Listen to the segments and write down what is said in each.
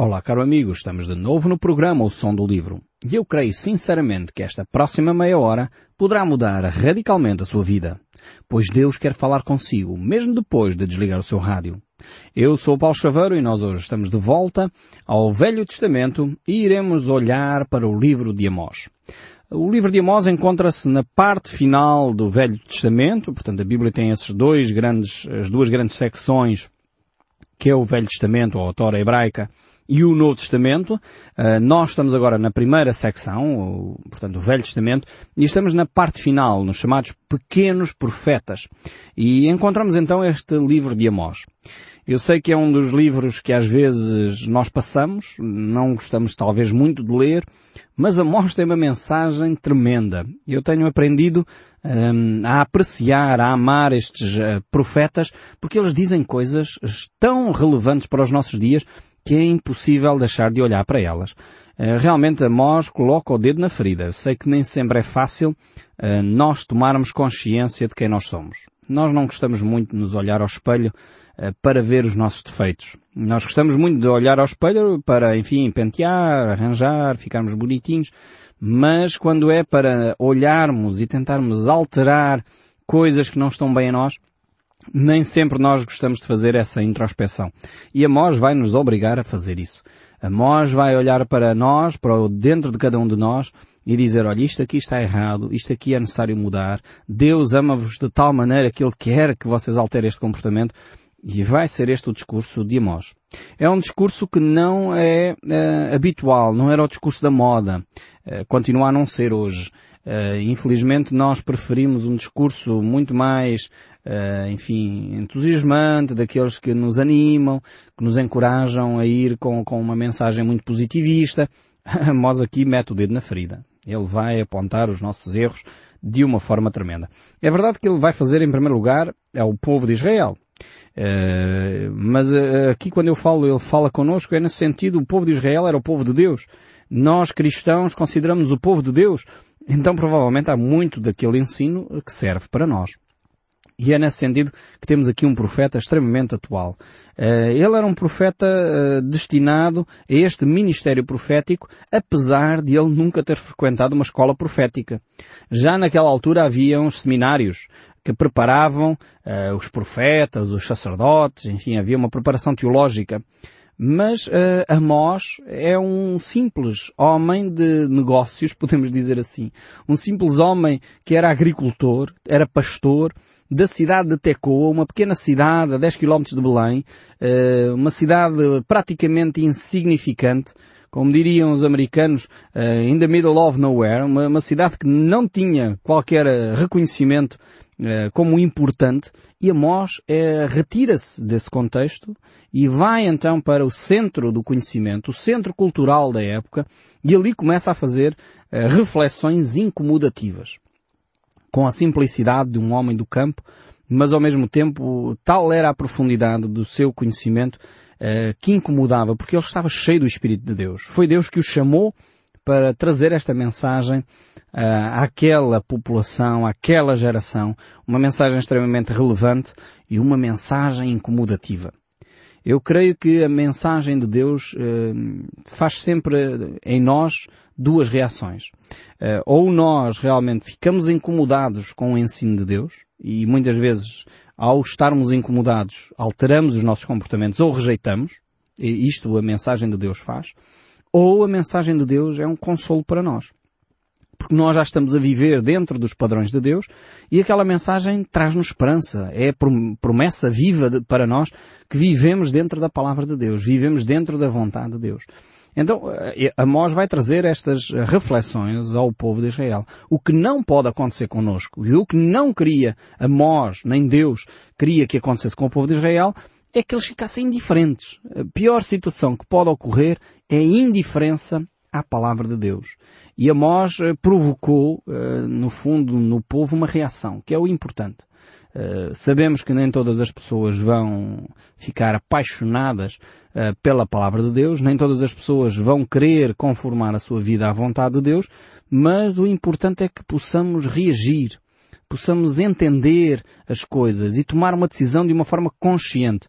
Olá, caro amigo, estamos de novo no programa O Som do Livro. E eu creio sinceramente que esta próxima meia hora poderá mudar radicalmente a sua vida. Pois Deus quer falar consigo, mesmo depois de desligar o seu rádio. Eu sou o Paulo Chaveiro e nós hoje estamos de volta ao Velho Testamento e iremos olhar para o livro de Amós. O livro de Amós encontra-se na parte final do Velho Testamento, portanto a Bíblia tem esses dois grandes, as duas grandes secções que é o Velho Testamento, a Torá hebraica, e o Novo Testamento. Uh, nós estamos agora na primeira secção, portanto, o Velho Testamento, e estamos na parte final, nos chamados pequenos profetas. E encontramos então este livro de Amós. Eu sei que é um dos livros que às vezes nós passamos, não gostamos talvez muito de ler, mas Amós tem uma mensagem tremenda. Eu tenho aprendido um, a apreciar, a amar estes uh, profetas, porque eles dizem coisas tão relevantes para os nossos dias que é impossível deixar de olhar para elas. Uh, realmente Amós coloca o dedo na ferida. Sei que nem sempre é fácil uh, nós tomarmos consciência de quem nós somos. Nós não gostamos muito de nos olhar ao espelho para ver os nossos defeitos. Nós gostamos muito de olhar ao espelho para, enfim, pentear, arranjar, ficarmos bonitinhos, mas quando é para olharmos e tentarmos alterar coisas que não estão bem a nós, nem sempre nós gostamos de fazer essa introspeção. E a Mós vai nos obrigar a fazer isso. A Mós vai olhar para nós, para o dentro de cada um de nós, e dizer, olha, isto aqui está errado, isto aqui é necessário mudar, Deus ama-vos de tal maneira que Ele quer que vocês alterem este comportamento, e vai ser este o discurso de Amós. É um discurso que não é uh, habitual, não era o discurso da moda. Uh, continua a não ser hoje. Uh, infelizmente nós preferimos um discurso muito mais, enfim, entusiasmante, daqueles que nos animam, que nos encorajam a ir com, com uma mensagem muito positivista. Amós aqui mete o dedo na ferida. Ele vai apontar os nossos erros de uma forma tremenda. É verdade que ele vai fazer em primeiro lugar ao povo de Israel. Uh, mas uh, aqui quando eu falo, ele fala connosco, é nesse sentido, o povo de Israel era o povo de Deus. Nós cristãos consideramos o povo de Deus. Então provavelmente há muito daquele ensino que serve para nós. E é nesse sentido que temos aqui um profeta extremamente atual. Uh, ele era um profeta destinado a este ministério profético, apesar de ele nunca ter frequentado uma escola profética. Já naquela altura havia uns seminários que preparavam uh, os profetas, os sacerdotes, enfim, havia uma preparação teológica. Mas uh, Amós é um simples homem de negócios, podemos dizer assim. Um simples homem que era agricultor, era pastor, da cidade de Tecoa, uma pequena cidade a 10 km de Belém, uh, uma cidade praticamente insignificante, como diriam os americanos, uh, in the middle of nowhere, uma, uma cidade que não tinha qualquer reconhecimento como importante e Amós é, retira-se desse contexto e vai então para o centro do conhecimento, o centro cultural da época e ali começa a fazer uh, reflexões incomodativas. Com a simplicidade de um homem do campo, mas ao mesmo tempo tal era a profundidade do seu conhecimento uh, que incomodava, porque ele estava cheio do Espírito de Deus. Foi Deus que o chamou para trazer esta mensagem uh, àquela população, àquela geração, uma mensagem extremamente relevante e uma mensagem incomodativa. Eu creio que a mensagem de Deus uh, faz sempre em nós duas reações. Uh, ou nós realmente ficamos incomodados com o ensino de Deus e muitas vezes ao estarmos incomodados alteramos os nossos comportamentos ou rejeitamos. E isto a mensagem de Deus faz ou a mensagem de Deus é um consolo para nós. Porque nós já estamos a viver dentro dos padrões de Deus e aquela mensagem traz-nos esperança. É promessa viva para nós que vivemos dentro da palavra de Deus, vivemos dentro da vontade de Deus. Então, eh, Amós vai trazer estas reflexões ao povo de Israel. O que não pode acontecer conosco e o que não queria Amós, nem Deus, queria que acontecesse com o povo de Israel, é que eles ficassem indiferentes. A pior situação que pode ocorrer é a indiferença à palavra de Deus. E Amós eh, provocou, eh, no fundo, no povo uma reação, que é o importante. Eh, sabemos que nem todas as pessoas vão ficar apaixonadas pela palavra de Deus, nem todas as pessoas vão querer conformar a sua vida à vontade de Deus, mas o importante é que possamos reagir possamos entender as coisas e tomar uma decisão de uma forma consciente.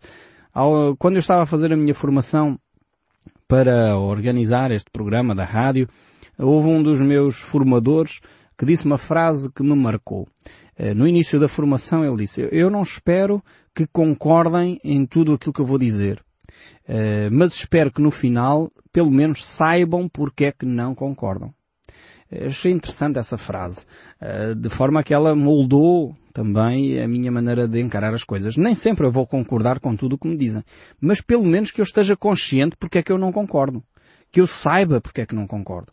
Quando eu estava a fazer a minha formação para organizar este programa da rádio, houve um dos meus formadores que disse uma frase que me marcou. Eh, no início da formação ele disse, eu não espero que concordem em tudo aquilo que eu vou dizer, eh, mas espero que no final, pelo menos, saibam porque é que não concordam. Achei interessante essa frase, de forma que ela moldou também a minha maneira de encarar as coisas. Nem sempre eu vou concordar com tudo o que me dizem, mas pelo menos que eu esteja consciente porque é que eu não concordo. Que eu saiba porque é que não concordo.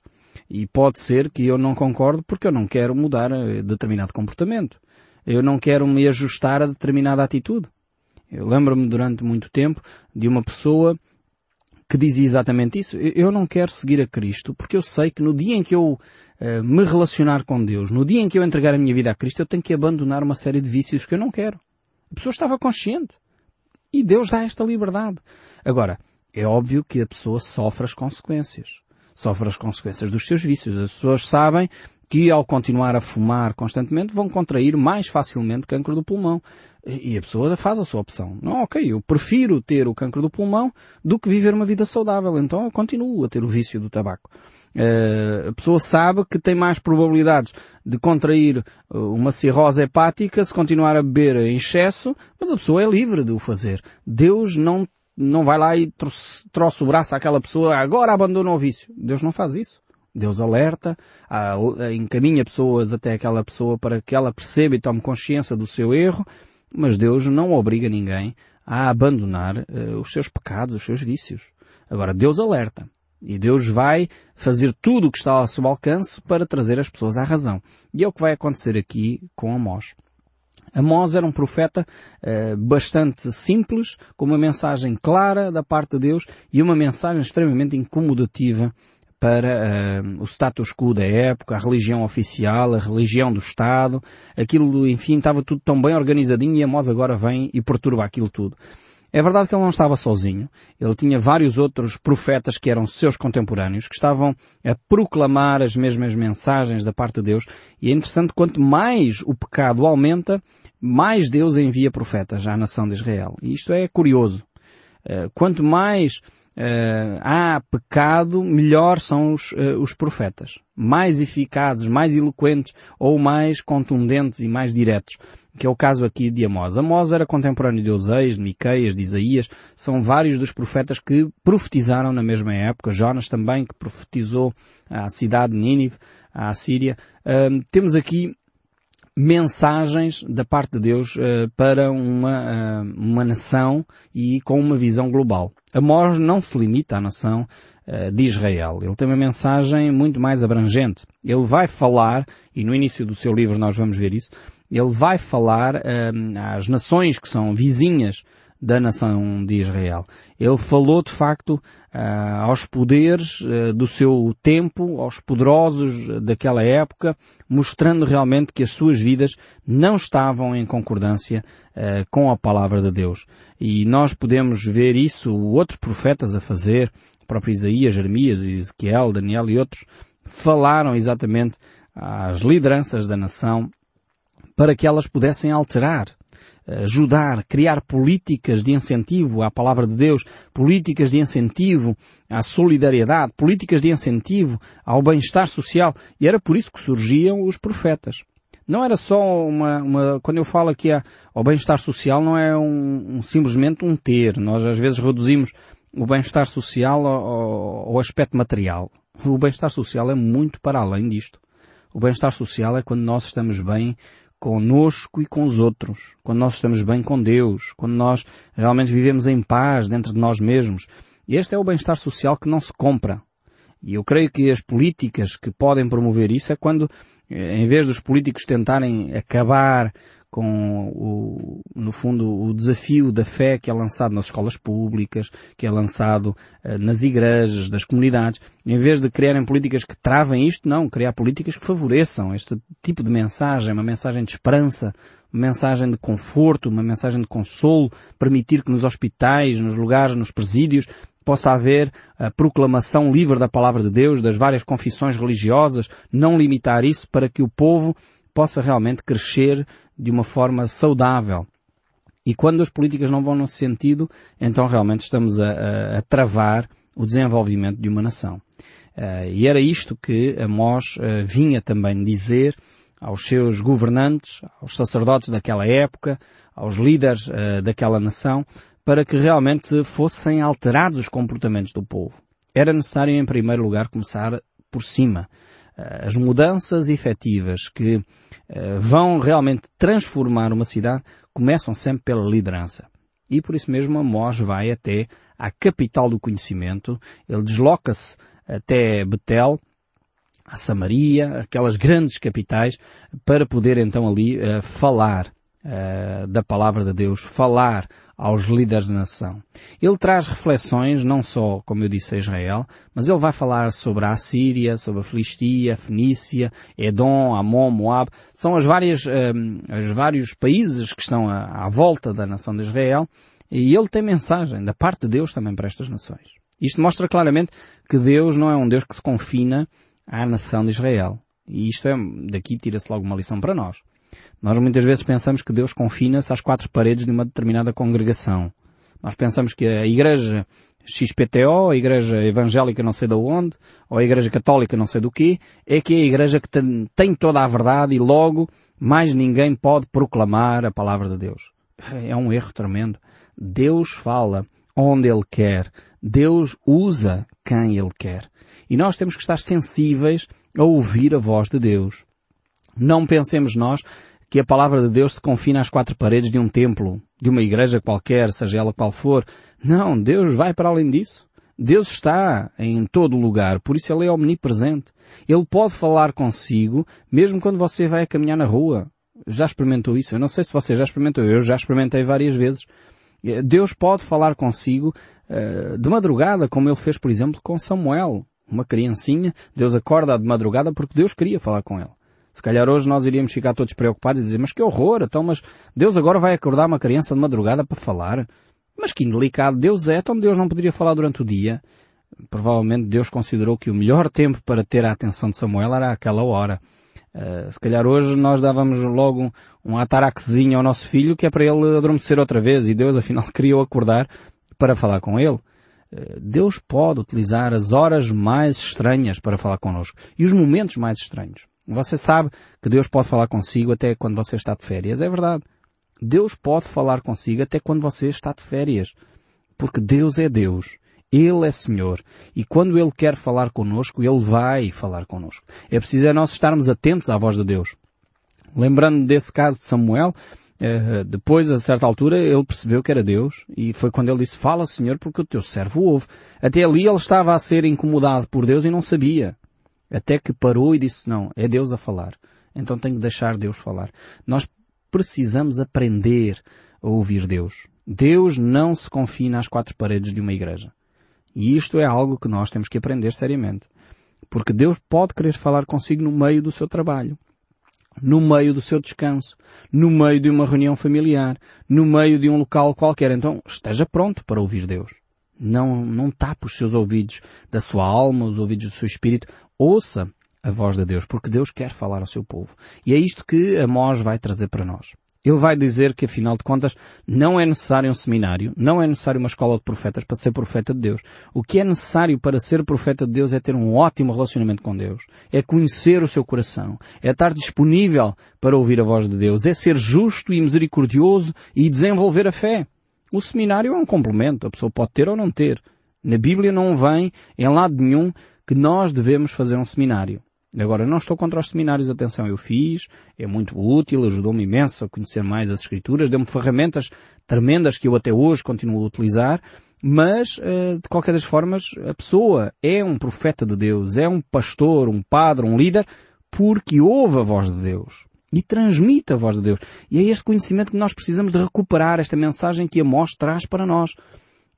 E pode ser que eu não concordo porque eu não quero mudar eh, determinado comportamento. Eu não quero me ajustar a determinada atitude. Eu lembro-me durante muito tempo de uma pessoa que dizia exatamente isso. Eu não quero seguir a Cristo porque eu sei que no dia em que eu uh, me relacionar com Deus, no dia em que eu entregar a minha vida a Cristo, eu tenho que abandonar uma série de vícios que eu não quero. A pessoa estava consciente. E Deus dá esta liberdade. Agora, é óbvio que a pessoa sofre as consequências. Sofre as consequências dos seus vícios. As pessoas sabem que ao continuar a fumar constantemente vão contrair mais facilmente cancro do pulmão. E a pessoa faz a sua opção. Não, ok, eu prefiro ter o cancro do pulmão do que viver uma vida saudável. Então eu continuo a ter o vício do tabaco. Uh, a pessoa sabe que tem mais probabilidades de contrair eh, uma cirrose hepática se continuar a beber em excesso, mas a pessoa é livre de o fazer. Deus não, não vai lá e troça o braço àquela pessoa, agora abandona o vício. Deus não faz isso. Deus alerta, encaminha pessoas até aquela pessoa para que ela perceba e tome consciência do seu erro, mas Deus não obriga ninguém a abandonar uh, os seus pecados, os seus vícios. Agora, Deus alerta. E Deus vai fazer tudo o que está ao seu alcance para trazer as pessoas à razão. E é o que vai acontecer aqui com Amós. Amós era um profeta uh, bastante simples, com uma mensagem clara da parte de Deus e uma mensagem extremamente incomodativa para uh, o status quo da época, a religião oficial, a religião do Estado, aquilo, enfim, estava tudo tão bem organizadinho e Amós agora vem e perturba aquilo tudo. É verdade que ele não estava sozinho. Ele tinha vários outros profetas que eram seus contemporâneos, que estavam a proclamar as mesmas mensagens da parte de Deus. E é interessante, quanto mais o pecado aumenta, mais Deus envia profetas à nação de Israel. E isto é curioso. Eh, quanto mais uh, há pecado, melhor são os, uh, os profetas. Mais eficazes, mais eloquentes ou mais contundentes e mais diretos. Que é o caso aqui de Amós. Amós era contemporâneo de Oseias, de Miqueias, de Isaías. São vários dos profetas que profetizaram na mesma época. Jonas também, que profetizou a cidade de Nínive, à Síria. Uh, temos aqui mensagens da parte de Deus uh, para uma, uh, uma nação e com uma visão global. Amós não se limita à nação uh, de Israel. Ele tem uma mensagem muito mais abrangente. Ele vai falar, e no início do seu livro nós vamos ver isso, ele vai falar às nações que são vizinhas da nação de Israel. Ele falou de facto uh, aos poderes uh, do seu tempo, aos poderosos daquela época, mostrando realmente que as suas vidas não estavam em concordância uh, com a palavra de Deus. E nós podemos ver isso outros profetas a fazer, o próprio Isaías, Jeremias, Ezequiel, Daniel e outros, falaram exatamente às lideranças da nação para que elas pudessem alterar ajudar, criar políticas de incentivo à palavra de Deus, políticas de incentivo à solidariedade, políticas de incentivo ao bem-estar social. E era por isso que surgiam os profetas. Não era só uma, uma quando eu falo aqui ao bem-estar social, não é um, um, simplesmente um ter. Nós às vezes reduzimos o bem-estar social ao, ao aspecto material. O bem-estar social é muito para além disto. O bem-estar social é quando nós estamos bem conosco e com os outros, quando nós estamos bem com Deus, quando nós realmente vivemos em paz dentro de nós mesmos. Este é o bem-estar social que não se compra. E eu creio que as políticas que podem promover isso é quando, eh, em vez dos políticos tentarem acabar com o, no fundo, o desafio da fé que é lançado nas escolas públicas, que é lançado uh, nas igrejas, das comunidades. Em vez de criarem políticas que travem isto, não, criar políticas que favoreçam este tipo de mensagem, uma mensagem de esperança, uma mensagem de conforto, uma mensagem de consolo, permitir que nos hospitais, nos lugares, nos presídios, possa haver a proclamação livre da palavra de Deus, das várias confissões religiosas, não limitar isso para que o povo possa realmente crescer de uma forma saudável. E quando as políticas não vão nesse sentido, então realmente estamos a, a, a travar o desenvolvimento de uma nação. Uh, e era isto que Amós uh, vinha também dizer aos seus governantes, aos sacerdotes daquela época, aos líderes uh, daquela nação, para que realmente fossem alterados os comportamentos do povo. Era necessário, em primeiro lugar, começar por cima. As mudanças efetivas que vão realmente transformar uma cidade começam sempre pela liderança. E por isso mesmo Amós vai até à capital do conhecimento, ele desloca-se até Betel, a Samaria, aquelas grandes capitais, para poder então ali uh, falar uh, da palavra de Deus, falar aos líderes da nação. Ele traz reflexões, não só, como eu disse, a Israel, mas ele vai falar sobre a Assíria, sobre a Filistia, a Fenícia, Edom, Amon, Moab. São as várias, os vários países que estão à, à volta da nação de Israel e ele tem mensagem da parte de Deus também para estas nações. Isto mostra claramente que Deus não é um Deus que se confina à nação de Israel. E isto é, daqui tira-se logo uma lição para nós. Nós muitas vezes pensamos que Deus confina-se às quatro paredes de uma determinada congregação. Nós pensamos que a igreja XPTO, a igreja evangélica não sei de onde, ou a igreja católica não sei do quê, é que é a igreja que tem, tem toda a verdade e logo mais ninguém pode proclamar a palavra de Deus. É um erro tremendo. Deus fala onde Ele quer. Deus usa quem Ele quer. E nós temos que estar sensíveis a ouvir a voz de Deus. Não pensemos nós que a palavra de Deus se confina às quatro paredes de um templo, de uma igreja qualquer, seja ela qual for. Não, Deus vai para além disso. Deus está em todo lugar, por isso Ele é omnipresente. Ele pode falar consigo, mesmo quando você vai a caminhar na rua. Já experimentou isso? Eu não sei se você já experimentou. Eu já experimentei várias vezes. Deus pode falar consigo uh, de madrugada, como ele fez, por exemplo, com Samuel, uma criancinha. Deus acorda de madrugada porque Deus queria falar com ele. Se calhar hoje nós iríamos ficar todos preocupados e dizer, mas que horror, então, mas Deus agora vai acordar uma criança de madrugada para falar? Mas que indelicado Deus é, então Deus não poderia falar durante o dia. Provavelmente Deus considerou que o melhor tempo para ter a atenção de Samuel era aquela hora. Uh, se calhar hoje nós dávamos logo um, um ao nosso filho que é para ele adormecer outra vez e Deus afinal queria o acordar para falar com ele. Uh, Deus pode utilizar as horas mais estranhas para falar connosco e os momentos mais estranhos. Você sabe que Deus pode falar consigo até quando você está de férias. É verdade. Deus pode falar consigo até quando você está de férias. Porque Deus é Deus. Ele é Senhor. E quando Ele quer falar conosco, Ele vai falar conosco. É preciso é nós estarmos atentos à voz de Deus. Lembrando desse caso de Samuel, eh, depois, a certa altura, ele percebeu que era Deus e foi quando ele disse, fala Senhor porque o teu servo ouve. Até ali ele estava a ser incomodado por Deus e não sabia. Até que parou e disse, não, é Deus a falar. Então tenho que deixar Deus falar. Nós precisamos aprender a ouvir Deus. Deus não se confina às quatro paredes de uma igreja. E isto é algo que nós temos que aprender seriamente. Porque Deus pode querer falar consigo no meio do seu trabalho, no meio do seu descanso, no meio de uma reunião familiar, no meio de um local qualquer. Então esteja pronto para ouvir Deus. Não, não tape os seus ouvidos da sua alma, os ouvidos do seu espírito. Ouça a voz de Deus, porque Deus quer falar ao seu povo. E é isto que Amós vai trazer para nós. Ele vai dizer que, afinal de contas, não é necessário um seminário, não é necessário uma escola de profetas para ser profeta de Deus. O que é necessário para ser profeta de Deus é ter um ótimo relacionamento com Deus, é conhecer o seu coração, é estar disponível para ouvir a voz de Deus, é ser justo e misericordioso e desenvolver a fé. O seminário é um complemento, a pessoa pode ter ou não ter. Na Bíblia não vem em lado nenhum que nós devemos fazer um seminário. Agora, não estou contra os seminários, atenção, eu fiz, é muito útil, ajudou-me imenso a conhecer mais as Escrituras, deu-me ferramentas tremendas que eu até hoje continuo a utilizar, mas, eh, de qualquer das formas, a pessoa é um profeta de Deus, é um pastor, um padre, um líder, porque ouve a voz de Deus e transmite a voz de Deus. E é este conhecimento que nós precisamos de recuperar, esta mensagem que Amós traz para nós.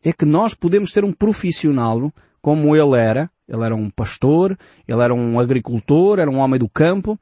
É que nós podemos ser um profissional como ele era, ele era um pastor, ele era um agricultor, era um homem do campo,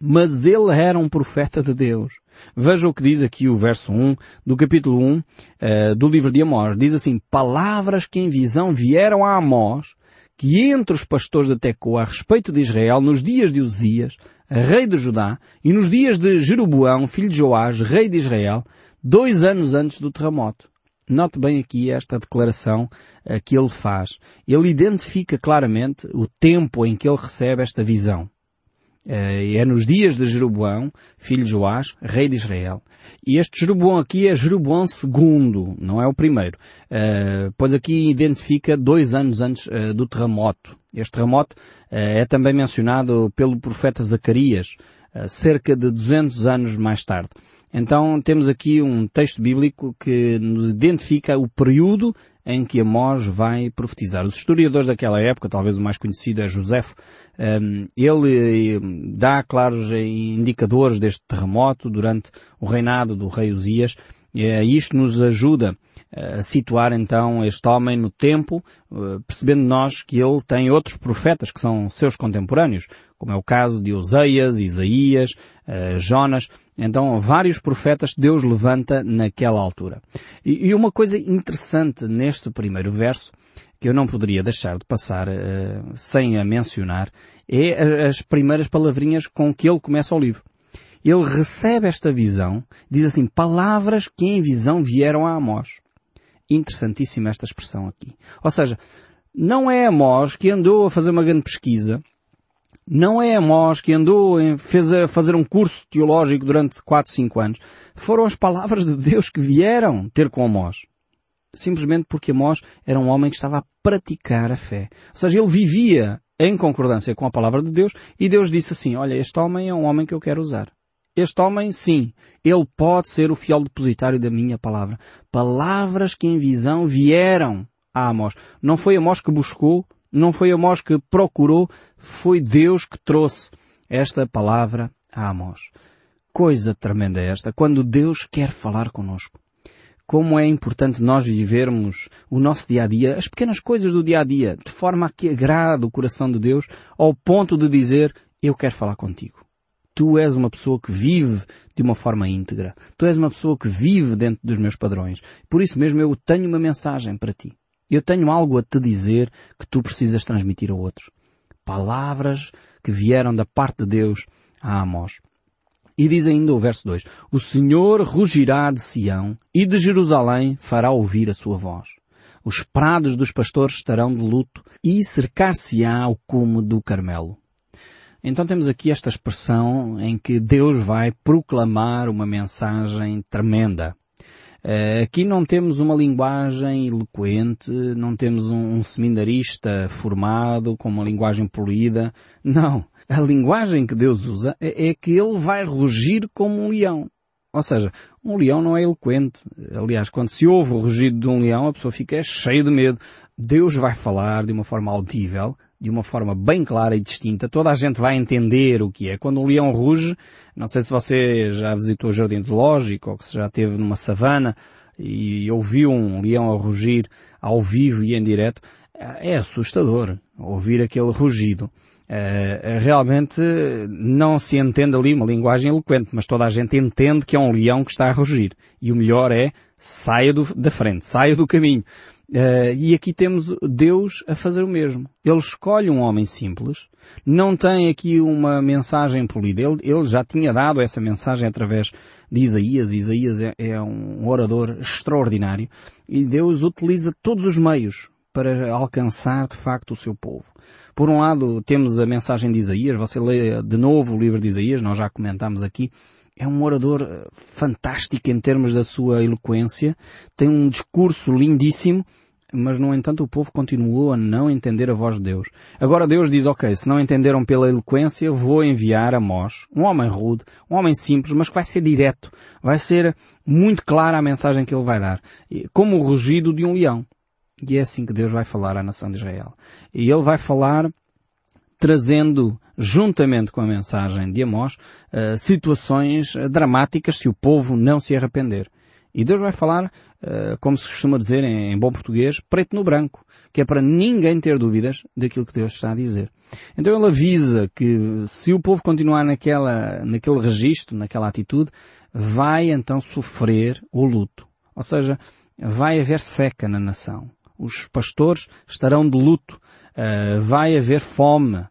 mas ele era um profeta de Deus. Veja o que diz aqui o verso 1 do capítulo 1 uh, eh, do livro de Amós. Diz assim, palavras que em visão vieram a Amós, que entre os pastores de Tecoa a respeito de Israel nos dias de Uzias, rei de Judá, e nos dias de Jeroboão, filho de Joás, rei de Israel, dois anos antes do terremoto. Note bem aqui esta declaração uh, que ele faz. Ele identifica claramente o tempo em que ele recebe esta visão. Uh, é nos dias de Jeroboão, filho de Joás, rei de Israel. E este Jeroboão aqui é Jeroboão II, não é o primeiro. Uh, pois aqui identifica dois anos antes do terremoto. Este terremoto é também mencionado pelo profeta Zacarias, cerca de 200 anos mais tarde. Então temos aqui um texto bíblico que nos identifica o período em que Amós vai profetizar. Os historiadores daquela época, talvez o mais conhecido é Josefo, ehm, ele eh, dá claros indicadores deste terremoto durante o reinado do rei Uzias e isto nos ajuda a situar então este homem no tempo, eh, percebendo nós que ele tem outros profetas que são seus contemporâneos, como é o caso de Oseias, Isaías, eh, Jonas. Então, vários profetas Deus levanta naquela altura. E uma coisa interessante neste primeiro verso, que eu não poderia deixar de passar uh, sem a mencionar, é as primeiras palavrinhas com que ele começa o livro. Ele recebe esta visão, diz assim, palavras que em visão vieram a Amós. Interessantíssima esta expressão aqui. Ou seja, não é Amós que andou a fazer uma grande pesquisa, não é Amós que andou, fez a fazer um curso teológico durante 4, 5 anos. Foram as palavras de Deus que vieram ter com Amós. Simplesmente porque Amós era um homem que estava a praticar a fé. Ou seja, ele vivia em concordância com a palavra de Deus e Deus disse assim, olha, este homem é um homem que eu quero usar. Este homem, sim, ele pode ser o fiel depositário da minha palavra. Palavras que em visão vieram a Amós. Não foi Amós que buscou, não foi Amós que procurou, foi Deus que trouxe esta palavra a Amós. Coisa tremenda é esta, quando Deus quer falar conosco. Como é importante nós vivermos o nosso dia a dia, as pequenas coisas do dia a dia, de forma a que agrade o coração de Deus, ao ponto de dizer, eu quero falar contigo. Tu és uma pessoa que vive de uma forma íntegra. Tu és uma pessoa que vive dentro dos meus padrões. Por isso mesmo eu tenho uma mensagem para ti. Eu tenho algo a te dizer que tu precisas transmitir a outros. Palavras que vieram da parte de Deus a Amós. E diz ainda o verso 2: O Senhor rugirá de Sião e de Jerusalém fará ouvir a sua voz. Os prados dos pastores estarão de luto e cercar-se-á o cume do Carmelo. Então temos aqui esta expressão em que Deus vai proclamar uma mensagem tremenda. Uh, aqui não temos uma linguagem eloquente, não temos um, um seminarista formado com uma linguagem polida. Não. A linguagem que Deus usa é, é que ele vai rugir como um leão. Ou seja, um leão não é eloquente. Aliás, quando se ouve o rugido de um leão, a pessoa fica cheia de medo. Deus vai falar de uma forma audível, de uma forma bem clara e distinta. Toda a gente vai entender o que é. Quando um leão ruge, não sei se você já visitou o jardim zoológico ou que já esteve numa savana e ouviu um leão a rugir ao vivo e em direto, é assustador ouvir aquele rugido. Uh, realmente não se entende ali uma linguagem eloquente, mas toda a gente entende que é um leão que está a rugir. E o melhor é, saia do, da frente, saia do caminho. Uh, e aqui temos Deus a fazer o mesmo. Ele escolhe um homem simples, não tem aqui uma mensagem polida. Ele, ele já tinha dado essa mensagem através de Isaías. Isaías é, é um orador extraordinário e Deus utiliza todos os meios para alcançar de facto o seu povo. Por um lado, temos a mensagem de Isaías, você lê de novo o livro de Isaías, nós já comentámos aqui, é um orador eh, fantástico em termos da sua eloquência, tem um discurso lindíssimo, mas no entanto o povo continuou a não entender a voz de Deus. Agora Deus diz, ok, se não entenderam pela eloquência, vou enviar a Mós, um homem rude, um homem simples, mas que vai ser direto, vai ser muito clara a mensagem que ele vai dar, como o rugido de um leão. E é assim que Deus vai falar à nação de Israel. E Ele vai falar trazendo, juntamente com a mensagem de Amós, uh, situações dramáticas se o povo não se arrepender. E Deus vai falar, como se costuma dizer em, bom português, preto no branco, que é para ninguém ter dúvidas daquilo que Deus está a dizer. Então ele avisa que se o povo continuar naquela, naquele registro, naquela atitude, vai então sofrer o luto. Ou seja, vai haver seca na nação os pastores estarão de luto, uh, vai haver fome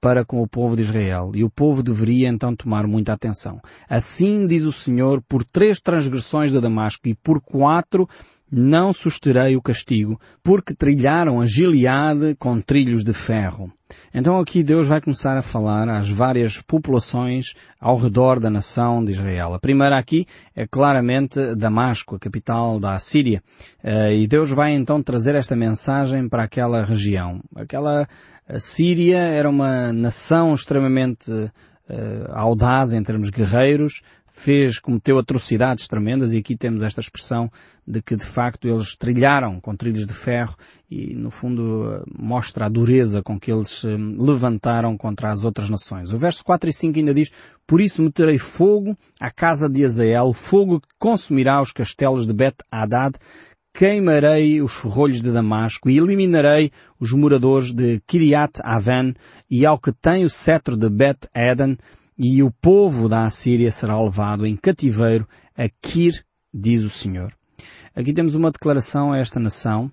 para com o povo de Israel e o povo deveria então tomar muita atenção. Assim diz o Senhor, por três transgressões de Damasco e por quatro não susterei o castigo, porque trilharam a Gileade com trilhos de ferro. Então aqui Deus vai começar a falar às várias populações ao redor da nação de Israel. A primeira aqui é claramente Damasco, a capital da Síria. Eh, e Deus vai então trazer esta mensagem para aquela região. Aquela Síria era uma nação extremamente uh, audaz em termos guerreiros, fez, cometeu atrocidades tremendas e aqui temos esta expressão de que de facto eles trilharam com trilhos de ferro e no fundo mostra a dureza com que eles levantaram contra as outras nações. O verso 4 e 5 ainda diz, Por isso meterei fogo à casa de Azael, fogo que consumirá os castelos de Bet-Hadad, queimarei os ferrolhos de Damasco e eliminarei os moradores de Kiriat Aven e ao que tem o cetro de Bet Eden e o povo da Assíria será levado em cativeiro a Kir, diz o Senhor. Aqui temos uma declaração a esta nação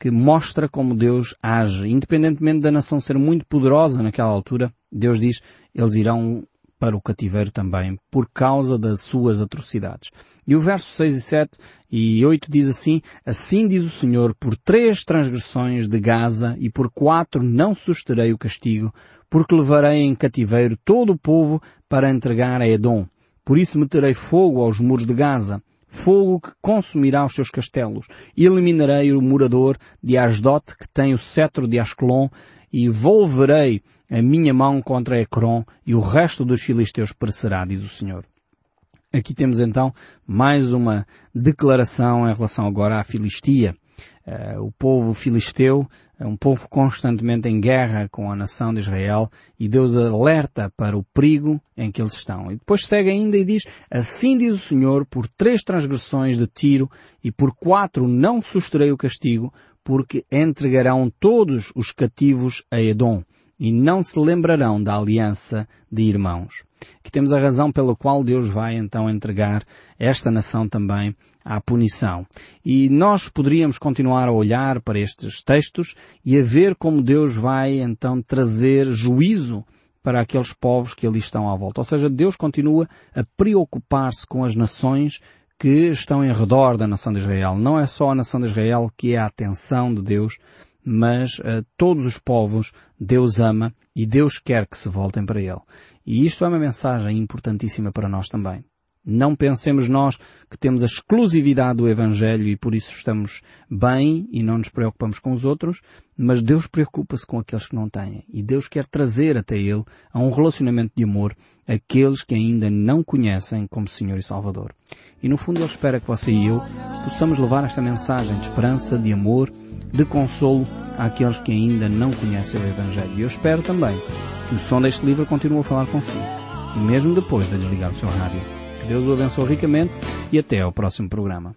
que mostra como Deus age. Independentemente da nação ser muito poderosa naquela altura, Deus diz, eles irão para o cativeiro também, por causa das suas atrocidades. E o verso 6 e 7 e 8 diz assim, Assim diz o Senhor, por três transgressões de Gaza e por quatro não susterei o castigo, porque levarei em cativeiro todo o povo para entregar a Edom. Por isso meterei fogo aos muros de Gaza, fogo que consumirá os seus castelos, eliminarei o morador de Asdot, que tem o cetro de Ascalon, e volverei a minha mão contra Ecrom, e o resto dos filisteus perecerá, diz o Senhor. Aqui temos então mais uma declaração em relação agora à Filistia. Uh, o povo filisteu é um povo constantemente em guerra com a nação de Israel e Deus alerta para o perigo em que eles estão. E depois segue ainda e diz, assim diz o Senhor, por três transgressões de Tiro e por quatro não susterei o castigo, porque entregarão todos os cativos a Edom e não se lembrarão da aliança de irmãos. Aqui temos a razão pela qual Deus vai então entregar esta nação também à punição. E nós poderíamos continuar a olhar para estes textos e a ver como Deus vai então trazer juízo para aqueles povos que ali estão à volta. Ou seja, Deus continua a preocupar-se com as nações que estão em redor da nação de Israel. Não é só a nação de Israel que é a atenção de Deus, mas uh, todos os povos Deus ama e Deus quer que se voltem para Ele. E isto é uma mensagem importantíssima para nós também. Não pensemos nós que temos a exclusividade do Evangelho e por isso estamos bem e não nos preocupamos com os outros, mas Deus preocupa-se com aqueles que não têm. E Deus quer trazer até Ele a um relacionamento de amor aqueles que ainda não conhecem como Senhor e Salvador. E no fundo Ele espera que você e eu possamos levar esta mensagem de esperança, de amor, de consolo àqueles que ainda não conhecem o Evangelho. E eu espero também que o som deste livro continue a falar consigo, mesmo depois de desligar o seu rádio. Que Deus o abençoe ricamente e até ao próximo programa.